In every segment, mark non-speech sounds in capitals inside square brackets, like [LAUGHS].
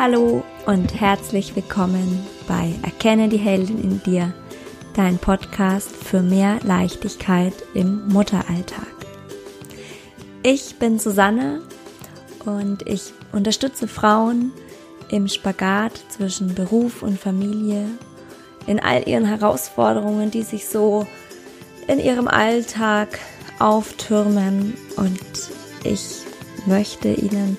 Hallo und herzlich willkommen bei Erkenne die Heldin in dir, dein Podcast für mehr Leichtigkeit im Mutteralltag. Ich bin Susanne und ich unterstütze Frauen im Spagat zwischen Beruf und Familie, in all ihren Herausforderungen, die sich so in ihrem Alltag auftürmen und ich möchte ihnen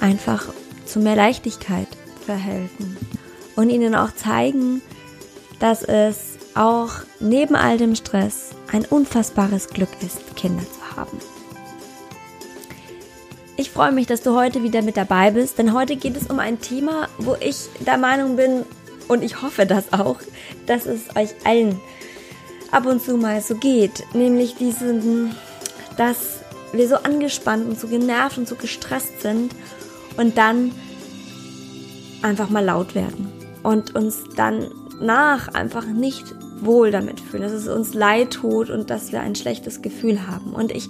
einfach zu mehr Leichtigkeit verhelfen und ihnen auch zeigen, dass es auch neben all dem Stress ein unfassbares Glück ist, Kinder zu haben. Ich freue mich, dass du heute wieder mit dabei bist, denn heute geht es um ein Thema, wo ich der Meinung bin, und ich hoffe das auch, dass es euch allen ab und zu mal so geht, nämlich diesen, dass wir so angespannt und so genervt und so gestresst sind und dann einfach mal laut werden und uns dann nach einfach nicht wohl damit fühlen, dass es uns leid tut und dass wir ein schlechtes Gefühl haben. Und ich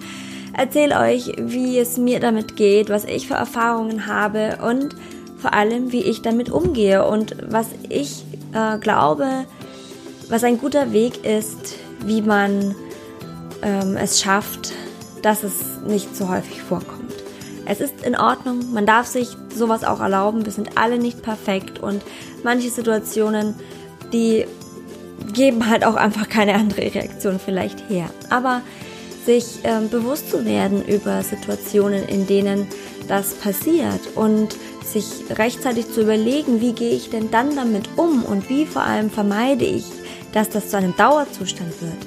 erzähle euch, wie es mir damit geht, was ich für Erfahrungen habe und vor allem, wie ich damit umgehe und was ich äh, glaube, was ein guter Weg ist, wie man ähm, es schafft, dass es nicht so häufig vorkommt. Es ist in Ordnung, man darf sich sowas auch erlauben. Wir sind alle nicht perfekt und manche Situationen, die geben halt auch einfach keine andere Reaktion vielleicht her. Aber sich ähm, bewusst zu werden über Situationen, in denen das passiert und sich rechtzeitig zu überlegen, wie gehe ich denn dann damit um und wie vor allem vermeide ich, dass das zu einem Dauerzustand wird.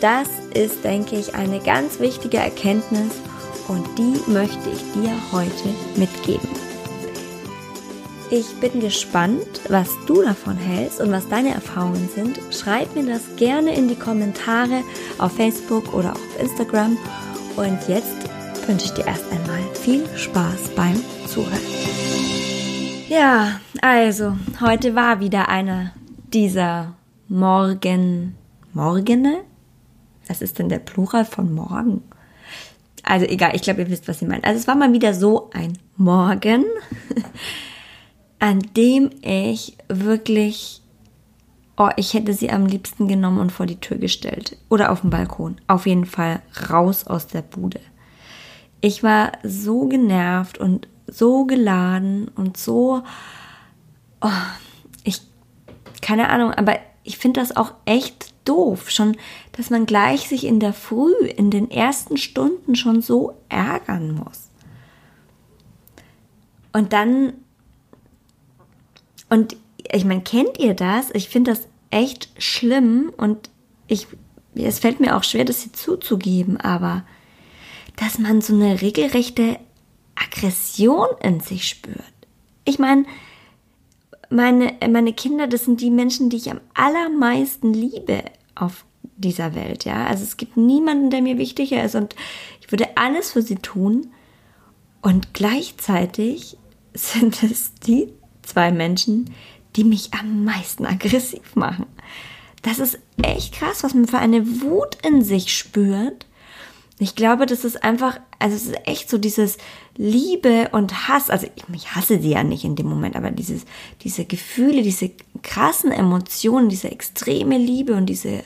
Das ist, denke ich, eine ganz wichtige Erkenntnis und die möchte ich dir heute mitgeben. Ich bin gespannt, was du davon hältst und was deine Erfahrungen sind. Schreib mir das gerne in die Kommentare auf Facebook oder auf Instagram. Und jetzt wünsche ich dir erst einmal viel Spaß beim Zuhören. Ja, also, heute war wieder einer dieser Morgen. Morgene? Was ist denn der Plural von morgen? Also egal, ich glaube, ihr wisst, was ich meine. Also es war mal wieder so ein Morgen, [LAUGHS] an dem ich wirklich, oh, ich hätte sie am liebsten genommen und vor die Tür gestellt. Oder auf den Balkon. Auf jeden Fall raus aus der Bude. Ich war so genervt und so geladen und so, oh, ich, keine Ahnung, aber ich finde das auch echt doof, schon, dass man gleich sich in der Früh, in den ersten Stunden schon so ärgern muss. Und dann, und ich meine, kennt ihr das? Ich finde das echt schlimm und ich, es fällt mir auch schwer, das hier zuzugeben, aber dass man so eine regelrechte Aggression in sich spürt. Ich meine, meine, meine Kinder, das sind die Menschen, die ich am allermeisten liebe auf dieser Welt, ja. Also es gibt niemanden, der mir wichtiger ist und ich würde alles für sie tun. Und gleichzeitig sind es die zwei Menschen, die mich am meisten aggressiv machen. Das ist echt krass, was man für eine Wut in sich spürt, ich glaube, das ist einfach, also es ist echt so dieses Liebe und Hass. Also ich, ich hasse sie ja nicht in dem Moment, aber dieses, diese Gefühle, diese krassen Emotionen, diese extreme Liebe und diese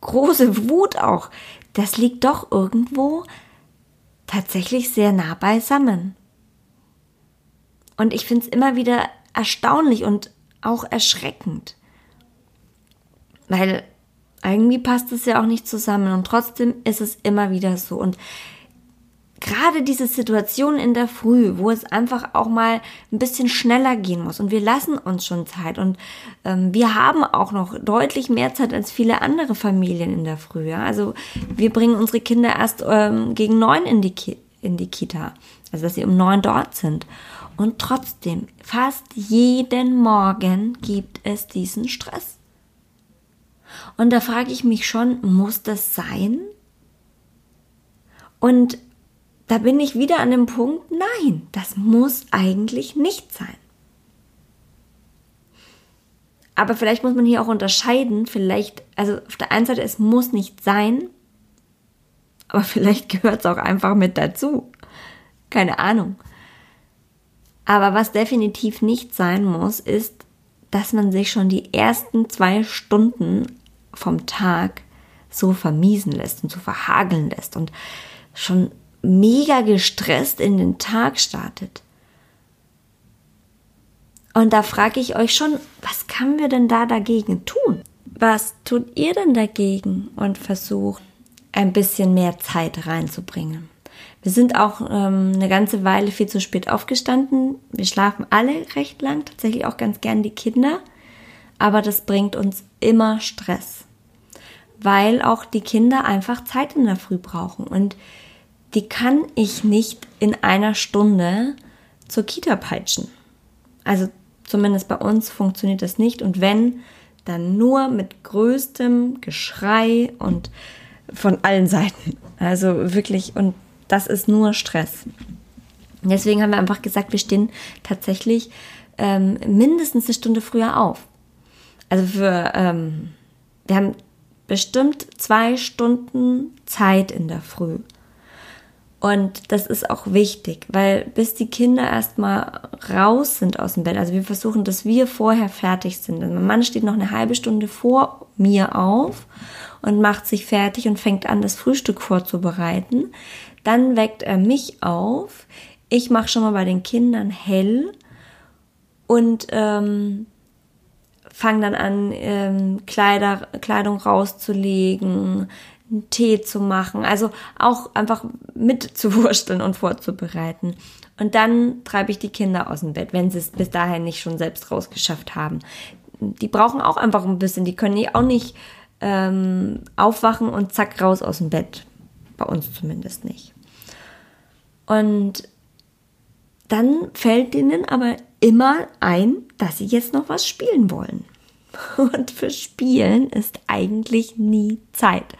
große Wut auch, das liegt doch irgendwo tatsächlich sehr nah beisammen. Und ich finde es immer wieder erstaunlich und auch erschreckend. Weil irgendwie passt es ja auch nicht zusammen und trotzdem ist es immer wieder so. Und gerade diese Situation in der Früh, wo es einfach auch mal ein bisschen schneller gehen muss und wir lassen uns schon Zeit und ähm, wir haben auch noch deutlich mehr Zeit als viele andere Familien in der Früh. Ja? Also wir bringen unsere Kinder erst ähm, gegen neun in die, Ki in die Kita, also dass sie um neun dort sind. Und trotzdem, fast jeden Morgen gibt es diesen Stress. Und da frage ich mich schon, muss das sein? Und da bin ich wieder an dem Punkt, nein, das muss eigentlich nicht sein. Aber vielleicht muss man hier auch unterscheiden, vielleicht, also auf der einen Seite, es muss nicht sein, aber vielleicht gehört es auch einfach mit dazu. Keine Ahnung. Aber was definitiv nicht sein muss, ist, dass man sich schon die ersten zwei Stunden vom Tag so vermiesen lässt und so verhageln lässt und schon mega gestresst in den Tag startet. Und da frage ich euch schon, was können wir denn da dagegen tun? Was tut ihr denn dagegen und versucht ein bisschen mehr Zeit reinzubringen? Wir sind auch ähm, eine ganze Weile viel zu spät aufgestanden. Wir schlafen alle recht lang, tatsächlich auch ganz gern die Kinder. Aber das bringt uns immer Stress, weil auch die Kinder einfach Zeit in der Früh brauchen. Und die kann ich nicht in einer Stunde zur Kita peitschen. Also zumindest bei uns funktioniert das nicht. Und wenn, dann nur mit größtem Geschrei und von allen Seiten. Also wirklich, und das ist nur Stress. Deswegen haben wir einfach gesagt, wir stehen tatsächlich ähm, mindestens eine Stunde früher auf. Also für, ähm, wir haben bestimmt zwei Stunden Zeit in der Früh. Und das ist auch wichtig, weil bis die Kinder erstmal raus sind aus dem Bett, also wir versuchen, dass wir vorher fertig sind. Also mein Mann steht noch eine halbe Stunde vor mir auf und macht sich fertig und fängt an, das Frühstück vorzubereiten. Dann weckt er mich auf. Ich mache schon mal bei den Kindern hell und ähm, fange dann an, ähm, Kleider, Kleidung rauszulegen, einen Tee zu machen, also auch einfach mitzuwursteln und vorzubereiten. Und dann treibe ich die Kinder aus dem Bett, wenn sie es bis dahin nicht schon selbst rausgeschafft haben. Die brauchen auch einfach ein bisschen, die können auch nicht ähm, aufwachen und zack raus aus dem Bett. Bei uns zumindest nicht. Und dann fällt ihnen aber immer ein, dass sie jetzt noch was spielen wollen. [LAUGHS] Und für Spielen ist eigentlich nie Zeit.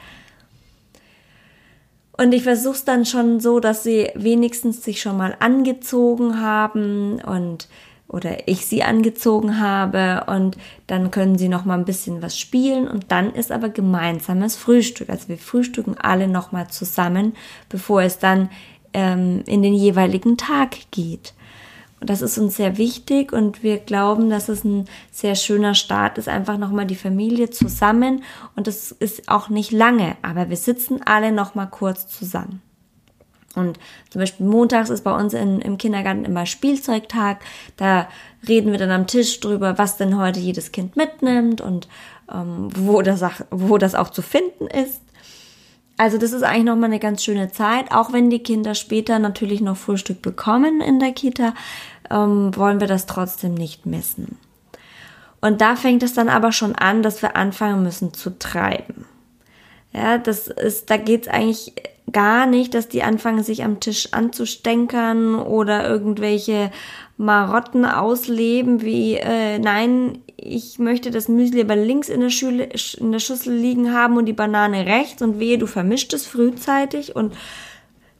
Und ich versuche es dann schon so, dass sie wenigstens sich schon mal angezogen haben und oder ich sie angezogen habe und dann können sie noch mal ein bisschen was spielen und dann ist aber gemeinsames Frühstück. Also wir frühstücken alle noch mal zusammen, bevor es dann ähm, in den jeweiligen Tag geht. Und das ist uns sehr wichtig und wir glauben, dass es ein sehr schöner Start ist, einfach nochmal die Familie zusammen und das ist auch nicht lange, aber wir sitzen alle nochmal kurz zusammen. Und zum Beispiel montags ist bei uns in, im Kindergarten immer Spielzeugtag. Da reden wir dann am Tisch drüber, was denn heute jedes Kind mitnimmt und ähm, wo, das, wo das auch zu finden ist. Also das ist eigentlich nochmal eine ganz schöne Zeit, auch wenn die Kinder später natürlich noch Frühstück bekommen in der Kita, ähm, wollen wir das trotzdem nicht missen. Und da fängt es dann aber schon an, dass wir anfangen müssen zu treiben. Ja, das ist, da geht's eigentlich gar nicht, dass die anfangen, sich am Tisch anzustänkern oder irgendwelche Marotten ausleben, wie, äh, nein, ich möchte das Müsli aber links in der, Schüle, in der Schüssel liegen haben und die Banane rechts und wehe, du vermischt es frühzeitig und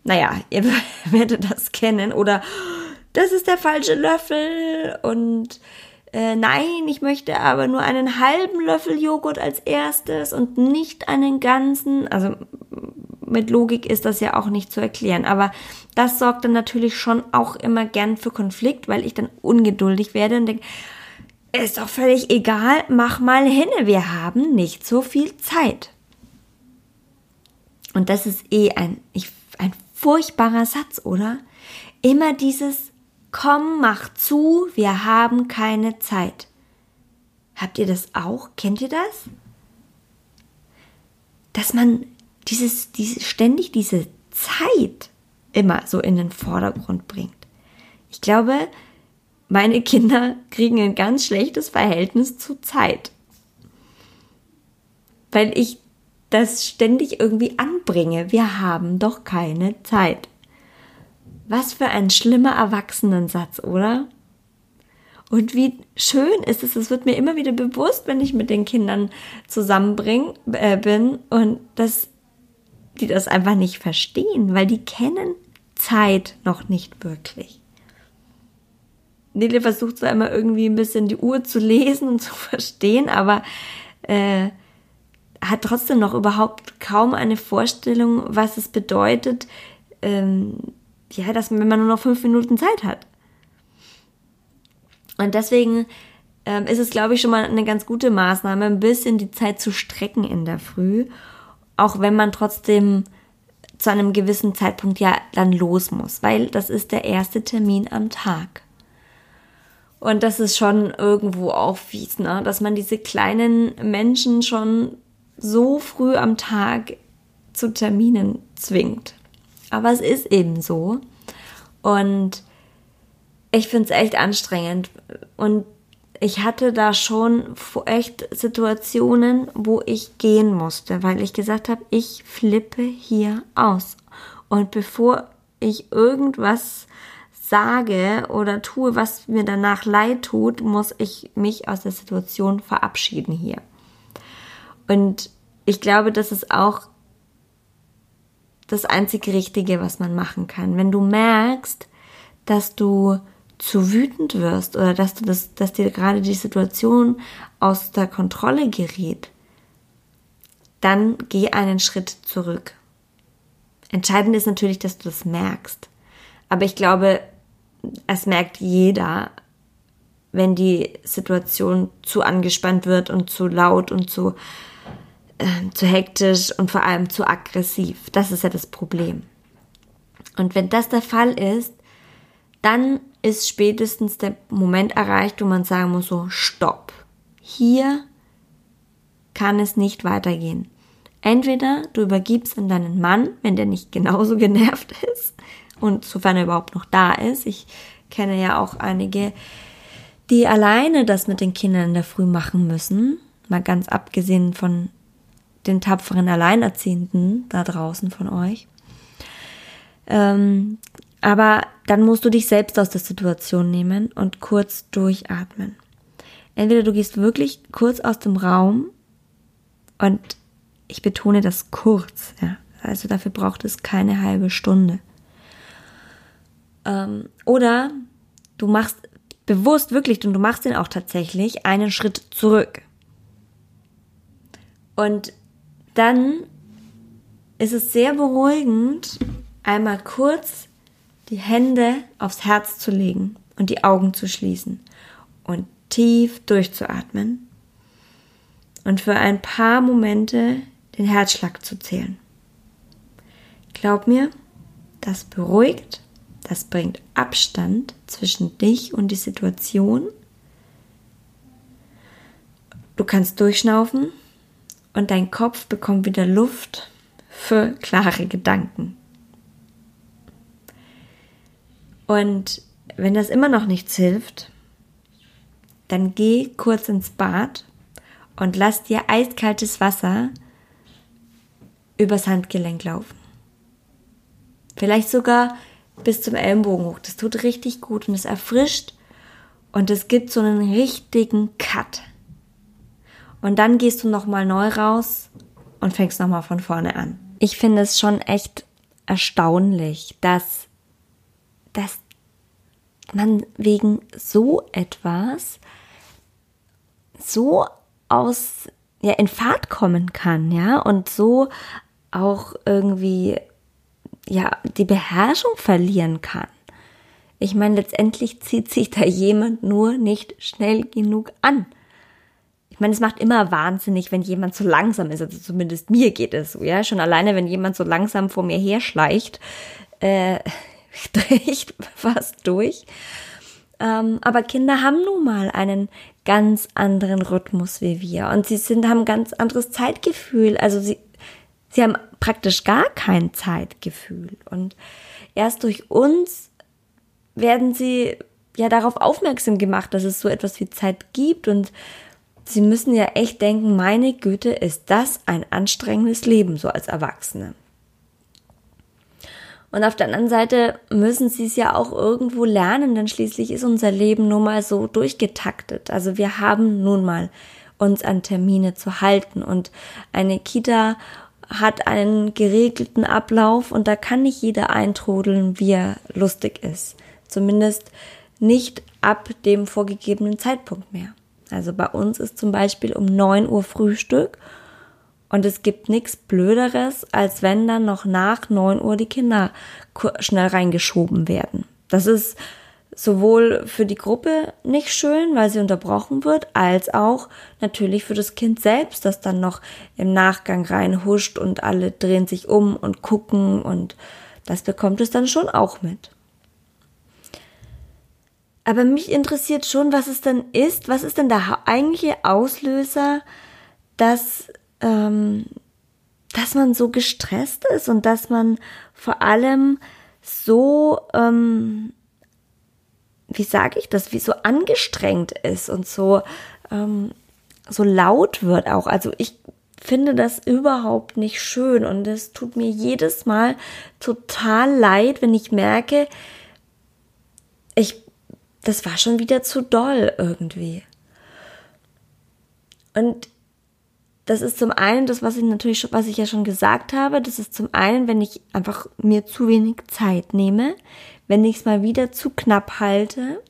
naja, [LAUGHS] ihr werdet das kennen oder das ist der falsche Löffel und äh, nein, ich möchte aber nur einen halben Löffel Joghurt als erstes und nicht einen ganzen. Also mit Logik ist das ja auch nicht zu erklären. Aber das sorgt dann natürlich schon auch immer gern für Konflikt, weil ich dann ungeduldig werde und denke, ist doch völlig egal, mach mal hin, wir haben nicht so viel Zeit. Und das ist eh ein, ich, ein furchtbarer Satz, oder? Immer dieses, komm, mach zu, wir haben keine Zeit. Habt ihr das auch? Kennt ihr das? Dass man dieses, diese, ständig diese Zeit immer so in den Vordergrund bringt. Ich glaube, meine Kinder kriegen ein ganz schlechtes Verhältnis zu Zeit. Weil ich das ständig irgendwie anbringe. Wir haben doch keine Zeit. Was für ein schlimmer Erwachsenensatz, oder? Und wie schön ist es, es wird mir immer wieder bewusst, wenn ich mit den Kindern zusammenbring, äh, bin und dass die das einfach nicht verstehen, weil die kennen Zeit noch nicht wirklich. Nele versucht zwar immer irgendwie ein bisschen die Uhr zu lesen und zu [LAUGHS] verstehen, aber äh, hat trotzdem noch überhaupt kaum eine Vorstellung, was es bedeutet, ähm, ja, dass wenn man nur noch fünf Minuten Zeit hat. Und deswegen ähm, ist es, glaube ich, schon mal eine ganz gute Maßnahme, ein bisschen die Zeit zu strecken in der Früh, auch wenn man trotzdem zu einem gewissen Zeitpunkt ja dann los muss, weil das ist der erste Termin am Tag. Und das ist schon irgendwo auch fies, ne? dass man diese kleinen Menschen schon so früh am Tag zu Terminen zwingt. Aber es ist eben so. Und ich finde es echt anstrengend. Und ich hatte da schon echt Situationen, wo ich gehen musste, weil ich gesagt habe, ich flippe hier aus. Und bevor ich irgendwas sage oder tue, was mir danach leid tut, muss ich mich aus der Situation verabschieden hier. Und ich glaube, das ist auch das einzig Richtige, was man machen kann. Wenn du merkst, dass du zu wütend wirst oder dass du das, dass dir gerade die Situation aus der Kontrolle gerät, dann geh einen Schritt zurück. Entscheidend ist natürlich, dass du das merkst. Aber ich glaube, es merkt jeder, wenn die Situation zu angespannt wird und zu laut und zu, äh, zu hektisch und vor allem zu aggressiv. Das ist ja das Problem. Und wenn das der Fall ist, dann ist spätestens der Moment erreicht, wo man sagen muss, so, stopp. Hier kann es nicht weitergehen. Entweder du übergibst an deinen Mann, wenn der nicht genauso genervt [LAUGHS] ist und sofern er überhaupt noch da ist. Ich kenne ja auch einige, die alleine das mit den Kindern in der Früh machen müssen. Mal ganz abgesehen von den tapferen Alleinerziehenden da draußen von euch. Ähm, aber dann musst du dich selbst aus der Situation nehmen und kurz durchatmen. Entweder du gehst wirklich kurz aus dem Raum und ich betone das kurz, ja. Also dafür braucht es keine halbe Stunde. Ähm, oder du machst bewusst wirklich und du machst den auch tatsächlich einen Schritt zurück. Und dann ist es sehr beruhigend, einmal kurz die Hände aufs Herz zu legen und die Augen zu schließen und tief durchzuatmen und für ein paar Momente den Herzschlag zu zählen. Glaub mir, das beruhigt, das bringt Abstand zwischen dich und die Situation. Du kannst durchschnaufen und dein Kopf bekommt wieder Luft für klare Gedanken. Und wenn das immer noch nichts hilft, dann geh kurz ins Bad und lass dir eiskaltes Wasser übers Handgelenk laufen. Vielleicht sogar bis zum Ellenbogen hoch. Das tut richtig gut und es erfrischt und es gibt so einen richtigen Cut. Und dann gehst du nochmal neu raus und fängst nochmal von vorne an. Ich finde es schon echt erstaunlich, dass dass man wegen so etwas so aus, ja, in Fahrt kommen kann, ja, und so auch irgendwie, ja, die Beherrschung verlieren kann. Ich meine, letztendlich zieht sich da jemand nur nicht schnell genug an. Ich meine, es macht immer wahnsinnig, wenn jemand so langsam ist. Also zumindest mir geht es so, ja. Schon alleine, wenn jemand so langsam vor mir herschleicht, äh, [LAUGHS] ich fast durch. Ähm, aber Kinder haben nun mal einen ganz anderen Rhythmus wie wir und sie sind, haben ganz anderes Zeitgefühl. Also sie, sie haben praktisch gar kein Zeitgefühl und erst durch uns werden sie ja darauf aufmerksam gemacht, dass es so etwas wie Zeit gibt und sie müssen ja echt denken, meine Güte, ist das ein anstrengendes Leben so als Erwachsene. Und auf der anderen Seite müssen sie es ja auch irgendwo lernen, denn schließlich ist unser Leben nun mal so durchgetaktet. Also wir haben nun mal uns an Termine zu halten und eine Kita hat einen geregelten Ablauf und da kann nicht jeder eintrudeln, wie er lustig ist. Zumindest nicht ab dem vorgegebenen Zeitpunkt mehr. Also bei uns ist zum Beispiel um neun Uhr Frühstück und es gibt nichts Blöderes, als wenn dann noch nach neun Uhr die Kinder schnell reingeschoben werden. Das ist sowohl für die Gruppe nicht schön, weil sie unterbrochen wird, als auch natürlich für das Kind selbst, das dann noch im Nachgang reinhuscht und alle drehen sich um und gucken und das bekommt es dann schon auch mit. Aber mich interessiert schon, was es denn ist, was ist denn der eigentliche Auslöser, dass, ähm, dass man so gestresst ist und dass man vor allem so ähm, wie sage ich das, wie so angestrengt ist und so, ähm, so laut wird auch. Also ich finde das überhaupt nicht schön und es tut mir jedes Mal total leid, wenn ich merke, ich, das war schon wieder zu doll irgendwie. Und das ist zum einen das, was ich natürlich, was ich ja schon gesagt habe. Das ist zum einen, wenn ich einfach mir zu wenig Zeit nehme, wenn ich es mal wieder zu knapp halte.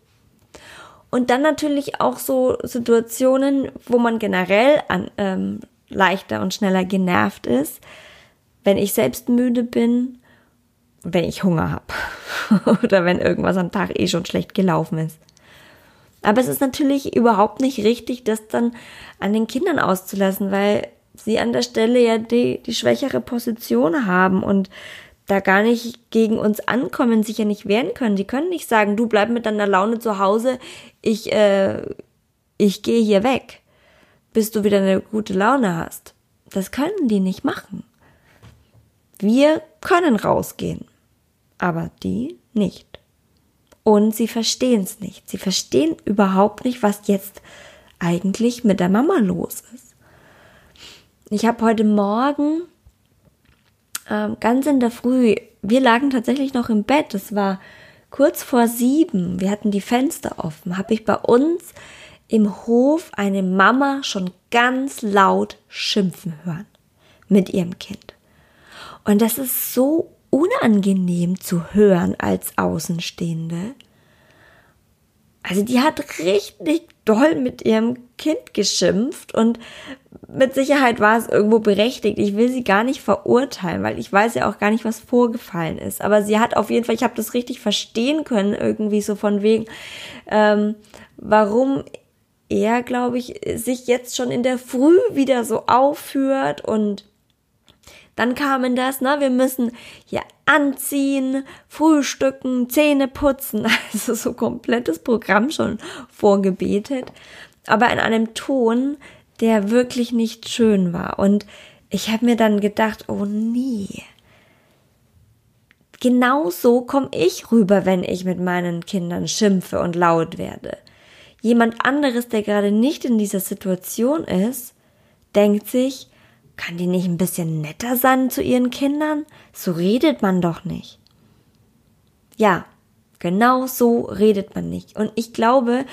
Und dann natürlich auch so Situationen, wo man generell an, ähm, leichter und schneller genervt ist, wenn ich selbst müde bin, wenn ich Hunger habe [LAUGHS] oder wenn irgendwas am Tag eh schon schlecht gelaufen ist. Aber es ist natürlich überhaupt nicht richtig, das dann an den Kindern auszulassen, weil sie an der Stelle ja die, die schwächere Position haben und da gar nicht gegen uns ankommen, sich ja nicht wehren können. Die können nicht sagen, du bleib mit deiner Laune zu Hause, ich, äh, ich gehe hier weg, bis du wieder eine gute Laune hast. Das können die nicht machen. Wir können rausgehen, aber die nicht. Und sie verstehen es nicht. Sie verstehen überhaupt nicht, was jetzt eigentlich mit der Mama los ist. Ich habe heute Morgen ähm, ganz in der Früh, wir lagen tatsächlich noch im Bett, es war kurz vor sieben, wir hatten die Fenster offen, habe ich bei uns im Hof eine Mama schon ganz laut schimpfen hören mit ihrem Kind. Und das ist so unangenehm zu hören als Außenstehende. Also die hat richtig doll mit ihrem Kind geschimpft und mit Sicherheit war es irgendwo berechtigt. Ich will sie gar nicht verurteilen, weil ich weiß ja auch gar nicht, was vorgefallen ist. Aber sie hat auf jeden Fall, ich habe das richtig verstehen können, irgendwie so von wegen, ähm, warum er, glaube ich, sich jetzt schon in der Früh wieder so aufführt und dann kamen das, ne, wir müssen hier anziehen, frühstücken, Zähne putzen, [LAUGHS] also so komplettes Programm schon vorgebetet, aber in einem Ton, der wirklich nicht schön war. Und ich habe mir dann gedacht, oh nee. Genau so komme ich rüber, wenn ich mit meinen Kindern schimpfe und laut werde. Jemand anderes, der gerade nicht in dieser Situation ist, denkt sich, kann die nicht ein bisschen netter sein zu ihren Kindern? So redet man doch nicht. Ja, genau so redet man nicht. Und ich glaube,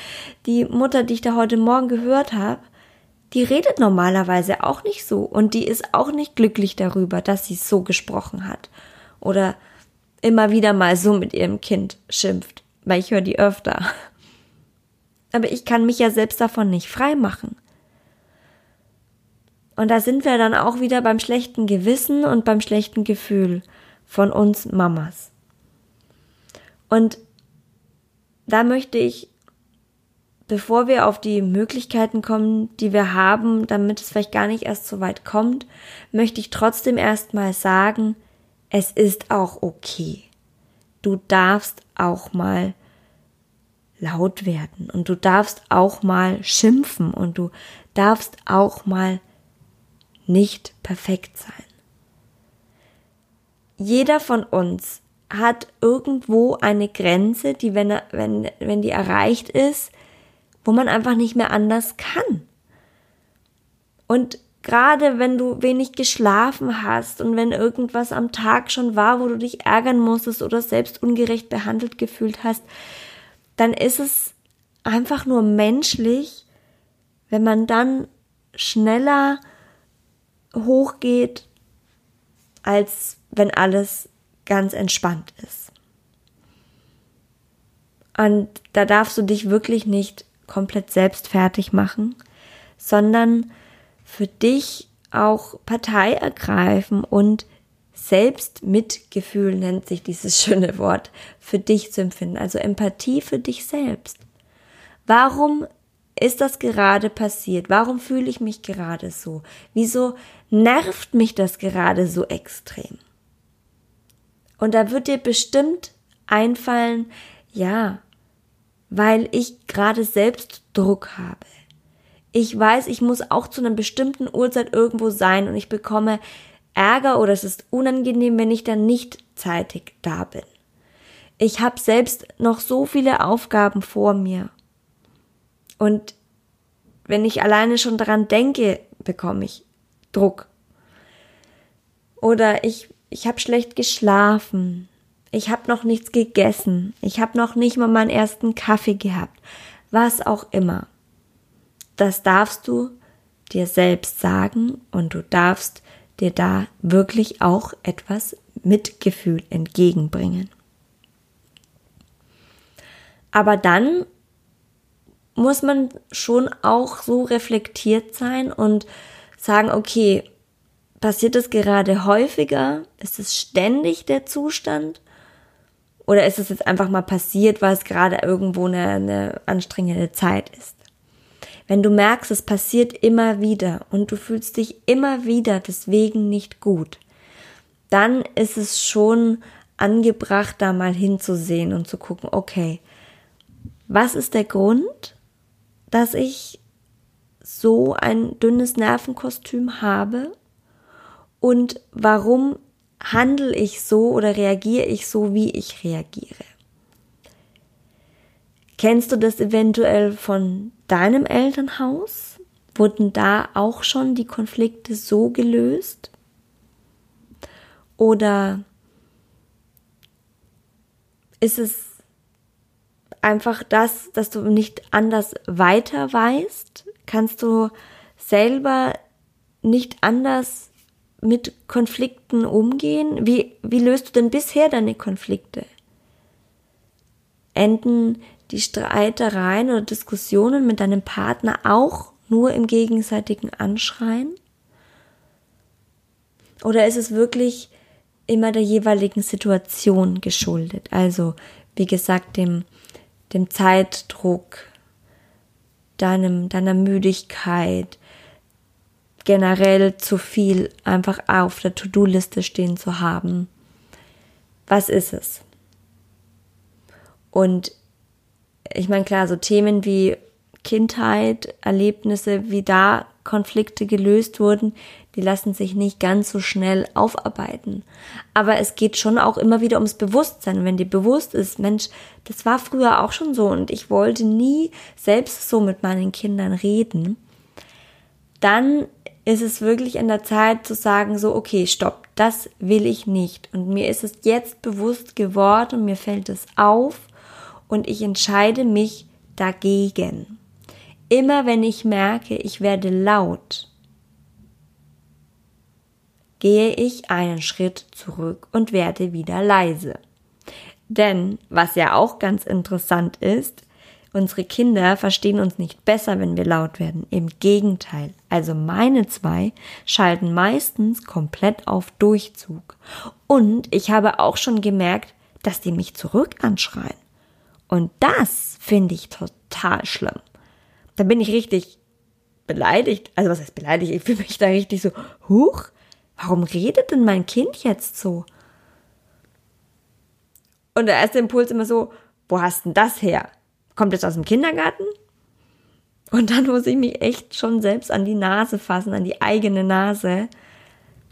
die Mutter, die ich da heute Morgen gehört habe, die redet normalerweise auch nicht so und die ist auch nicht glücklich darüber, dass sie so gesprochen hat oder immer wieder mal so mit ihrem Kind schimpft, weil ich höre die öfter. Aber ich kann mich ja selbst davon nicht frei machen. Und da sind wir dann auch wieder beim schlechten Gewissen und beim schlechten Gefühl von uns Mamas. Und da möchte ich, bevor wir auf die Möglichkeiten kommen, die wir haben, damit es vielleicht gar nicht erst so weit kommt, möchte ich trotzdem erstmal sagen, es ist auch okay. Du darfst auch mal laut werden und du darfst auch mal schimpfen und du darfst auch mal nicht perfekt sein. Jeder von uns hat irgendwo eine Grenze, die, wenn, er, wenn, wenn die erreicht ist, wo man einfach nicht mehr anders kann. Und gerade wenn du wenig geschlafen hast und wenn irgendwas am Tag schon war, wo du dich ärgern musstest oder selbst ungerecht behandelt gefühlt hast, dann ist es einfach nur menschlich, wenn man dann schneller hochgeht, als wenn alles ganz entspannt ist. Und da darfst du dich wirklich nicht komplett selbst fertig machen, sondern für dich auch Partei ergreifen und Selbstmitgefühl nennt sich dieses [LAUGHS] schöne Wort, für dich zu empfinden, also Empathie für dich selbst. Warum ist das gerade passiert? Warum fühle ich mich gerade so? Wieso nervt mich das gerade so extrem? Und da wird dir bestimmt einfallen, ja, weil ich gerade selbst Druck habe. Ich weiß, ich muss auch zu einer bestimmten Uhrzeit irgendwo sein und ich bekomme Ärger oder es ist unangenehm, wenn ich dann nicht zeitig da bin. Ich habe selbst noch so viele Aufgaben vor mir. Und wenn ich alleine schon daran denke, bekomme ich Druck. Oder ich, ich habe schlecht geschlafen. Ich habe noch nichts gegessen. Ich habe noch nicht mal meinen ersten Kaffee gehabt. Was auch immer. Das darfst du dir selbst sagen und du darfst dir da wirklich auch etwas Mitgefühl entgegenbringen. Aber dann muss man schon auch so reflektiert sein und sagen, okay, passiert es gerade häufiger? Ist es ständig der Zustand? Oder ist es jetzt einfach mal passiert, weil es gerade irgendwo eine, eine anstrengende Zeit ist? Wenn du merkst, es passiert immer wieder und du fühlst dich immer wieder deswegen nicht gut, dann ist es schon angebracht, da mal hinzusehen und zu gucken, okay, was ist der Grund, dass ich so ein dünnes Nervenkostüm habe und warum handle ich so oder reagiere ich so, wie ich reagiere. Kennst du das eventuell von deinem Elternhaus? Wurden da auch schon die Konflikte so gelöst? Oder ist es einfach das, dass du nicht anders weiter weißt? Kannst du selber nicht anders mit Konflikten umgehen? Wie, wie löst du denn bisher deine Konflikte? Enden die Streitereien oder Diskussionen mit deinem Partner auch nur im gegenseitigen Anschreien? Oder ist es wirklich immer der jeweiligen Situation geschuldet? Also, wie gesagt, dem dem Zeitdruck, deinem, deiner Müdigkeit, generell zu viel einfach auf der To-Do-Liste stehen zu haben. Was ist es? Und ich meine, klar, so Themen wie Kindheit, Erlebnisse, wie da Konflikte gelöst wurden, die lassen sich nicht ganz so schnell aufarbeiten. Aber es geht schon auch immer wieder ums Bewusstsein. Wenn dir bewusst ist, Mensch, das war früher auch schon so und ich wollte nie selbst so mit meinen Kindern reden, dann ist es wirklich an der Zeit zu sagen, so, okay, stopp, das will ich nicht. Und mir ist es jetzt bewusst geworden mir fällt es auf und ich entscheide mich dagegen. Immer wenn ich merke, ich werde laut, gehe ich einen Schritt zurück und werde wieder leise. Denn, was ja auch ganz interessant ist, unsere Kinder verstehen uns nicht besser, wenn wir laut werden. Im Gegenteil. Also meine zwei schalten meistens komplett auf Durchzug. Und ich habe auch schon gemerkt, dass die mich zurück anschreien. Und das finde ich total schlimm da bin ich richtig beleidigt. Also was heißt beleidigt? Ich fühle mich da richtig so, huch, warum redet denn mein Kind jetzt so? Und der erste Impuls immer so, wo hast denn das her? Kommt das aus dem Kindergarten? Und dann muss ich mich echt schon selbst an die Nase fassen, an die eigene Nase.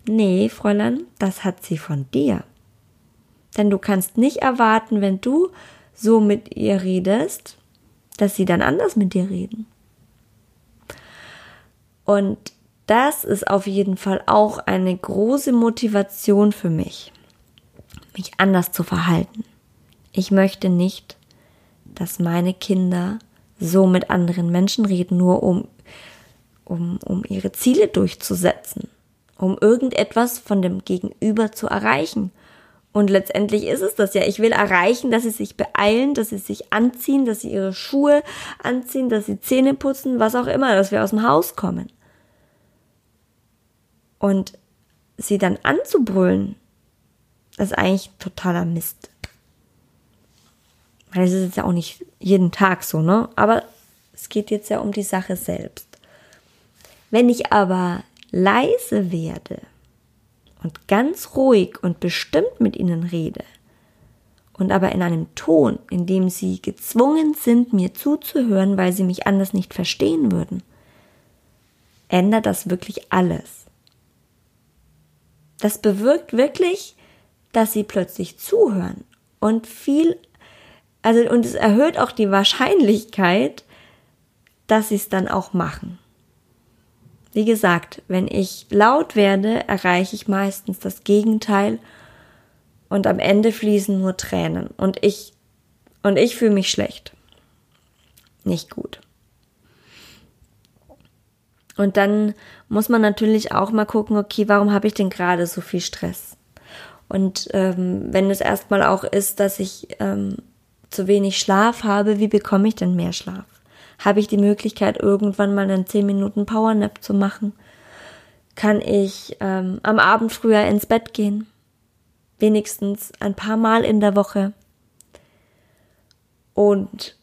Nee, Fräulein, das hat sie von dir. Denn du kannst nicht erwarten, wenn du so mit ihr redest, dass sie dann anders mit dir reden. Und das ist auf jeden Fall auch eine große Motivation für mich, mich anders zu verhalten. Ich möchte nicht, dass meine Kinder so mit anderen Menschen reden, nur um, um, um ihre Ziele durchzusetzen, um irgendetwas von dem Gegenüber zu erreichen. Und letztendlich ist es das ja. Ich will erreichen, dass sie sich beeilen, dass sie sich anziehen, dass sie ihre Schuhe anziehen, dass sie Zähne putzen, was auch immer, dass wir aus dem Haus kommen. Und sie dann anzubrüllen, ist eigentlich totaler Mist. Weil es ist jetzt ja auch nicht jeden Tag so, ne? Aber es geht jetzt ja um die Sache selbst. Wenn ich aber leise werde und ganz ruhig und bestimmt mit ihnen rede, und aber in einem Ton, in dem sie gezwungen sind, mir zuzuhören, weil sie mich anders nicht verstehen würden, ändert das wirklich alles. Das bewirkt wirklich, dass sie plötzlich zuhören und viel, also und es erhöht auch die Wahrscheinlichkeit, dass sie es dann auch machen. Wie gesagt, wenn ich laut werde, erreiche ich meistens das Gegenteil und am Ende fließen nur Tränen und ich und ich fühle mich schlecht. Nicht gut. Und dann muss man natürlich auch mal gucken, okay, warum habe ich denn gerade so viel Stress? Und ähm, wenn es erstmal auch ist, dass ich ähm, zu wenig Schlaf habe, wie bekomme ich denn mehr Schlaf? Habe ich die Möglichkeit, irgendwann mal einen 10 Minuten Powernap zu machen? Kann ich ähm, am Abend früher ins Bett gehen? Wenigstens ein paar Mal in der Woche. Und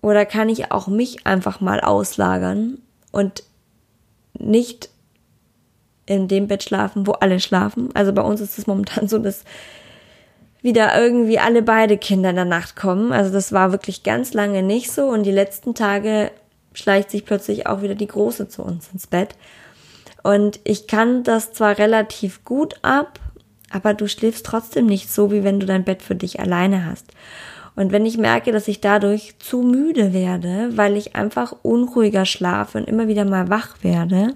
oder kann ich auch mich einfach mal auslagern und nicht in dem Bett schlafen, wo alle schlafen. Also bei uns ist es momentan so, dass wieder irgendwie alle beide Kinder in der Nacht kommen. Also das war wirklich ganz lange nicht so und die letzten Tage schleicht sich plötzlich auch wieder die Große zu uns ins Bett. Und ich kann das zwar relativ gut ab, aber du schläfst trotzdem nicht so, wie wenn du dein Bett für dich alleine hast. Und wenn ich merke, dass ich dadurch zu müde werde, weil ich einfach unruhiger schlafe und immer wieder mal wach werde,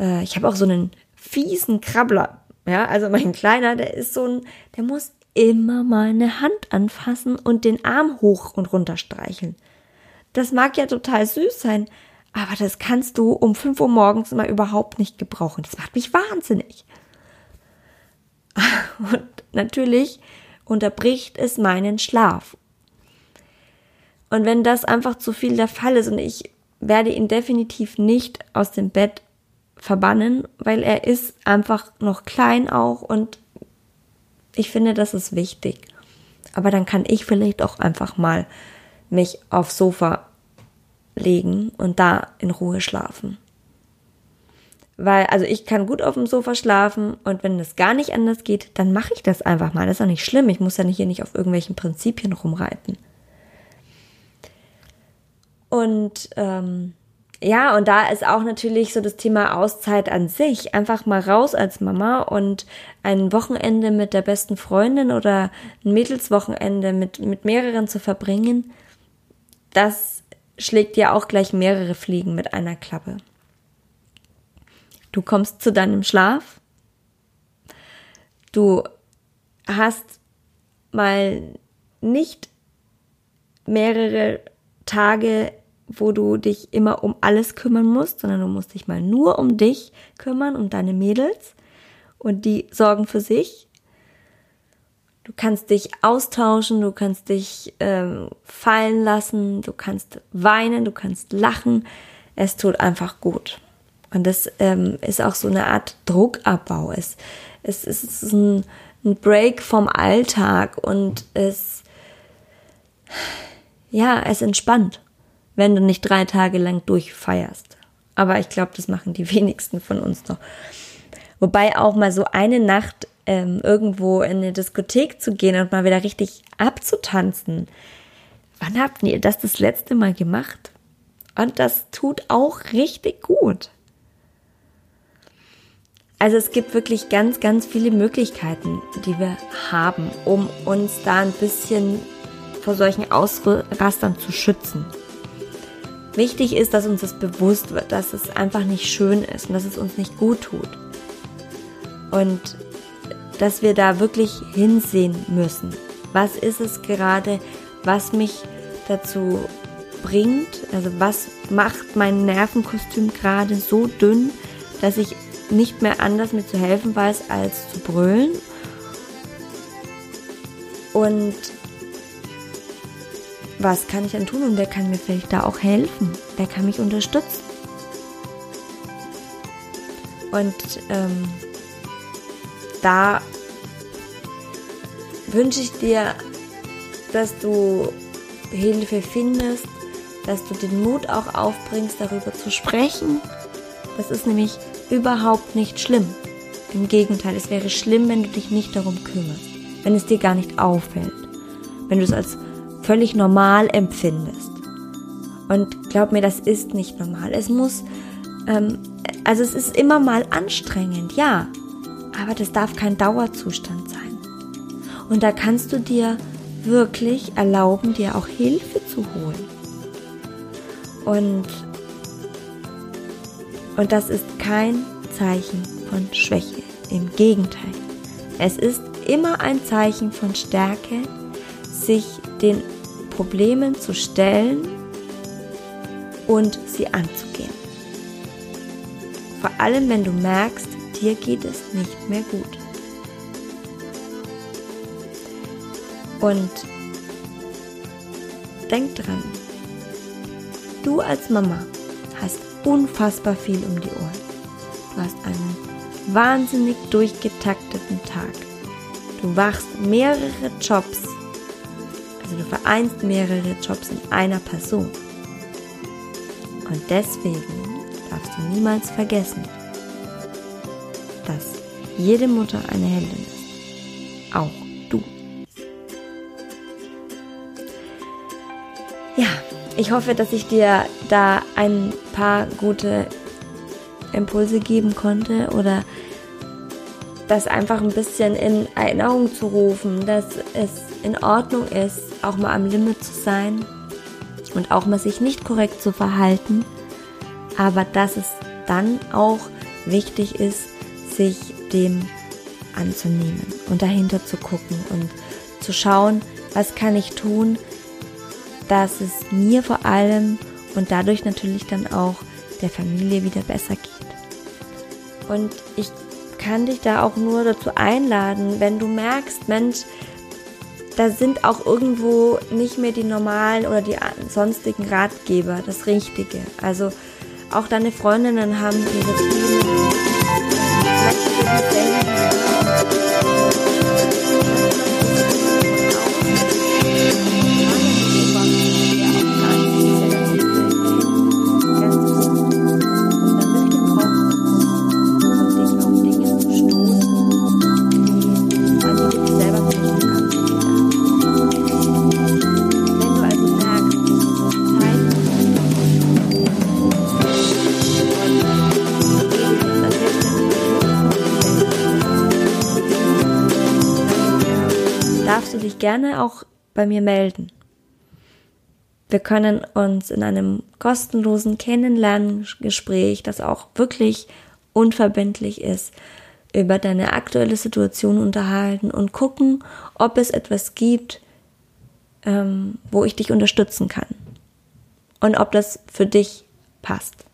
äh, ich habe auch so einen fiesen Krabbler. Ja, also mein Kleiner, der ist so ein, der muss immer mal eine Hand anfassen und den Arm hoch und runter streicheln. Das mag ja total süß sein, aber das kannst du um 5 Uhr morgens mal überhaupt nicht gebrauchen. Das macht mich wahnsinnig. [LAUGHS] Und natürlich unterbricht es meinen Schlaf. Und wenn das einfach zu viel der Fall ist und ich werde ihn definitiv nicht aus dem Bett verbannen, weil er ist einfach noch klein auch und ich finde, das ist wichtig. Aber dann kann ich vielleicht auch einfach mal mich aufs Sofa legen und da in Ruhe schlafen. Weil, also ich kann gut auf dem Sofa schlafen und wenn es gar nicht anders geht, dann mache ich das einfach mal. Das ist auch nicht schlimm. Ich muss ja hier nicht auf irgendwelchen Prinzipien rumreiten. Und ähm, ja, und da ist auch natürlich so das Thema Auszeit an sich. Einfach mal raus als Mama und ein Wochenende mit der besten Freundin oder ein Mädelswochenende mit, mit mehreren zu verbringen, das schlägt ja auch gleich mehrere Fliegen mit einer Klappe. Du kommst zu deinem Schlaf. Du hast mal nicht mehrere Tage, wo du dich immer um alles kümmern musst, sondern du musst dich mal nur um dich kümmern, um deine Mädels und die sorgen für sich. Du kannst dich austauschen, du kannst dich ähm, fallen lassen, du kannst weinen, du kannst lachen. Es tut einfach gut. Und das ähm, ist auch so eine Art Druckabbau. Es, es, es ist ein, ein Break vom Alltag und es, ja, es entspannt, wenn du nicht drei Tage lang durchfeierst. Aber ich glaube, das machen die [LAUGHS] wenigsten von uns noch. Wobei auch mal so eine Nacht ähm, irgendwo in eine Diskothek zu gehen und mal wieder richtig abzutanzen. Wann habt ihr das das letzte Mal gemacht? Und das tut auch richtig gut. Also es gibt wirklich ganz, ganz viele Möglichkeiten, die wir haben, um uns da ein bisschen vor solchen Ausrastern zu schützen. Wichtig ist, dass uns das bewusst wird, dass es einfach nicht schön ist und dass es uns nicht gut tut. Und dass wir da wirklich hinsehen müssen. Was ist es gerade, was mich dazu bringt? Also was macht mein Nervenkostüm gerade so dünn, dass ich nicht mehr anders mir zu helfen weiß, als zu brüllen. Und was kann ich dann tun? Und wer kann mir vielleicht da auch helfen? Wer kann mich unterstützen? Und ähm, da wünsche ich dir, dass du Hilfe findest, dass du den Mut auch aufbringst, darüber zu sprechen. Das ist nämlich überhaupt nicht schlimm. Im Gegenteil, es wäre schlimm, wenn du dich nicht darum kümmerst, wenn es dir gar nicht auffällt, wenn du es als völlig normal empfindest. Und glaub mir, das ist nicht normal. Es muss, ähm, also es ist immer mal anstrengend, ja, aber das darf kein Dauerzustand sein. Und da kannst du dir wirklich erlauben, dir auch Hilfe zu holen. Und, und das ist kein Zeichen von Schwäche. Im Gegenteil. Es ist immer ein Zeichen von Stärke, sich den Problemen zu stellen und sie anzugehen. Vor allem, wenn du merkst, dir geht es nicht mehr gut. Und denk dran, du als Mama hast unfassbar viel um die Ohren. Du hast einen wahnsinnig durchgetakteten Tag. Du wachst mehrere Jobs, also du vereinst mehrere Jobs in einer Person. Und deswegen darfst du niemals vergessen, dass jede Mutter eine Heldin ist. Auch du. Ja, ich hoffe, dass ich dir da ein paar gute Impulse geben konnte oder das einfach ein bisschen in Erinnerung zu rufen, dass es in Ordnung ist, auch mal am Limit zu sein und auch mal sich nicht korrekt zu verhalten, aber dass es dann auch wichtig ist, sich dem anzunehmen und dahinter zu gucken und zu schauen, was kann ich tun, dass es mir vor allem und dadurch natürlich dann auch der Familie wieder besser geht. Und ich kann dich da auch nur dazu einladen, wenn du merkst, Mensch, da sind auch irgendwo nicht mehr die normalen oder die sonstigen Ratgeber das Richtige. Also auch deine Freundinnen haben ihre Themen. Gerne auch bei mir melden. Wir können uns in einem kostenlosen Kennenlerngespräch, das auch wirklich unverbindlich ist, über deine aktuelle Situation unterhalten und gucken, ob es etwas gibt, ähm, wo ich dich unterstützen kann und ob das für dich passt.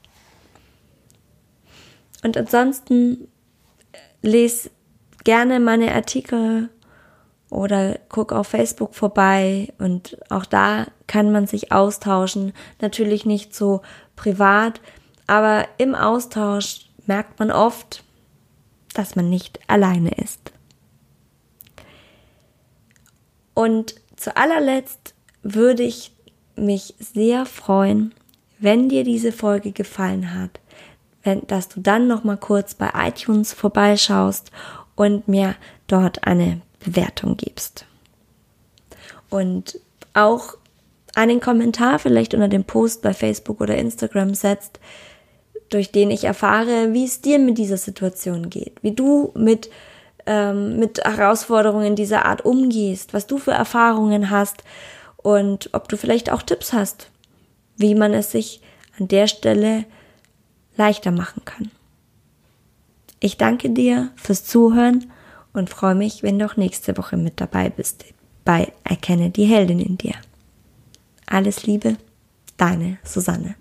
Und ansonsten lese gerne meine Artikel oder guck auf Facebook vorbei und auch da kann man sich austauschen. Natürlich nicht so privat, aber im Austausch merkt man oft, dass man nicht alleine ist. Und zu allerletzt würde ich mich sehr freuen, wenn dir diese Folge gefallen hat, wenn, dass du dann noch mal kurz bei iTunes vorbeischaust und mir dort eine Bewertung gibst. Und auch einen Kommentar vielleicht unter dem Post bei Facebook oder Instagram setzt, durch den ich erfahre, wie es dir mit dieser Situation geht, wie du mit, ähm, mit Herausforderungen dieser Art umgehst, was du für Erfahrungen hast und ob du vielleicht auch Tipps hast, wie man es sich an der Stelle leichter machen kann. Ich danke dir fürs Zuhören und freue mich, wenn du auch nächste Woche mit dabei bist bei Erkenne die Heldin in dir. Alles Liebe, deine Susanne.